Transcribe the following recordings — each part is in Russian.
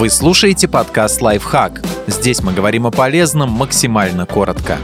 Вы слушаете подкаст «Лайфхак». Здесь мы говорим о полезном максимально коротко.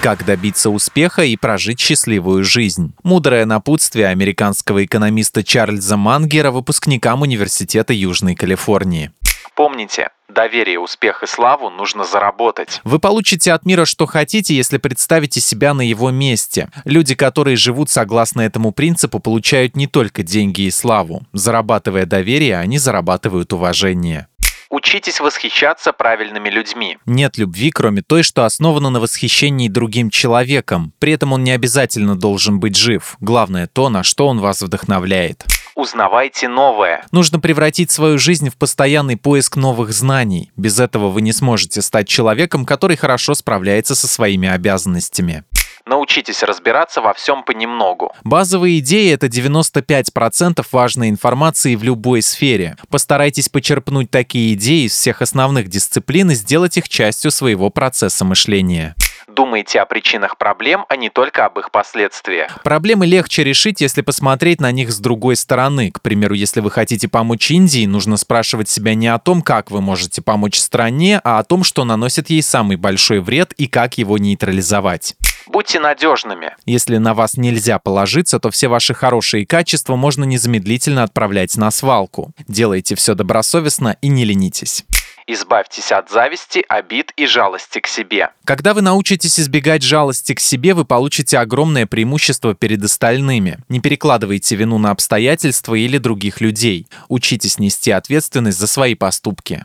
Как добиться успеха и прожить счастливую жизнь? Мудрое напутствие американского экономиста Чарльза Мангера выпускникам Университета Южной Калифорнии. Помните, доверие, успех и славу нужно заработать. Вы получите от мира, что хотите, если представите себя на его месте. Люди, которые живут согласно этому принципу, получают не только деньги и славу. Зарабатывая доверие, они зарабатывают уважение. Учитесь восхищаться правильными людьми. Нет любви, кроме той, что основана на восхищении другим человеком. При этом он не обязательно должен быть жив. Главное то, на что он вас вдохновляет. Узнавайте новое. Нужно превратить свою жизнь в постоянный поиск новых знаний. Без этого вы не сможете стать человеком, который хорошо справляется со своими обязанностями. Научитесь разбираться во всем понемногу. Базовые идеи — это 95% важной информации в любой сфере. Постарайтесь почерпнуть такие идеи из всех основных дисциплин и сделать их частью своего процесса мышления. Думайте о причинах проблем, а не только об их последствиях. Проблемы легче решить, если посмотреть на них с другой стороны. К примеру, если вы хотите помочь Индии, нужно спрашивать себя не о том, как вы можете помочь стране, а о том, что наносит ей самый большой вред и как его нейтрализовать. Будьте надежными. Если на вас нельзя положиться, то все ваши хорошие качества можно незамедлительно отправлять на свалку. Делайте все добросовестно и не ленитесь. Избавьтесь от зависти, обид и жалости к себе. Когда вы научитесь избегать жалости к себе, вы получите огромное преимущество перед остальными. Не перекладывайте вину на обстоятельства или других людей. Учитесь нести ответственность за свои поступки.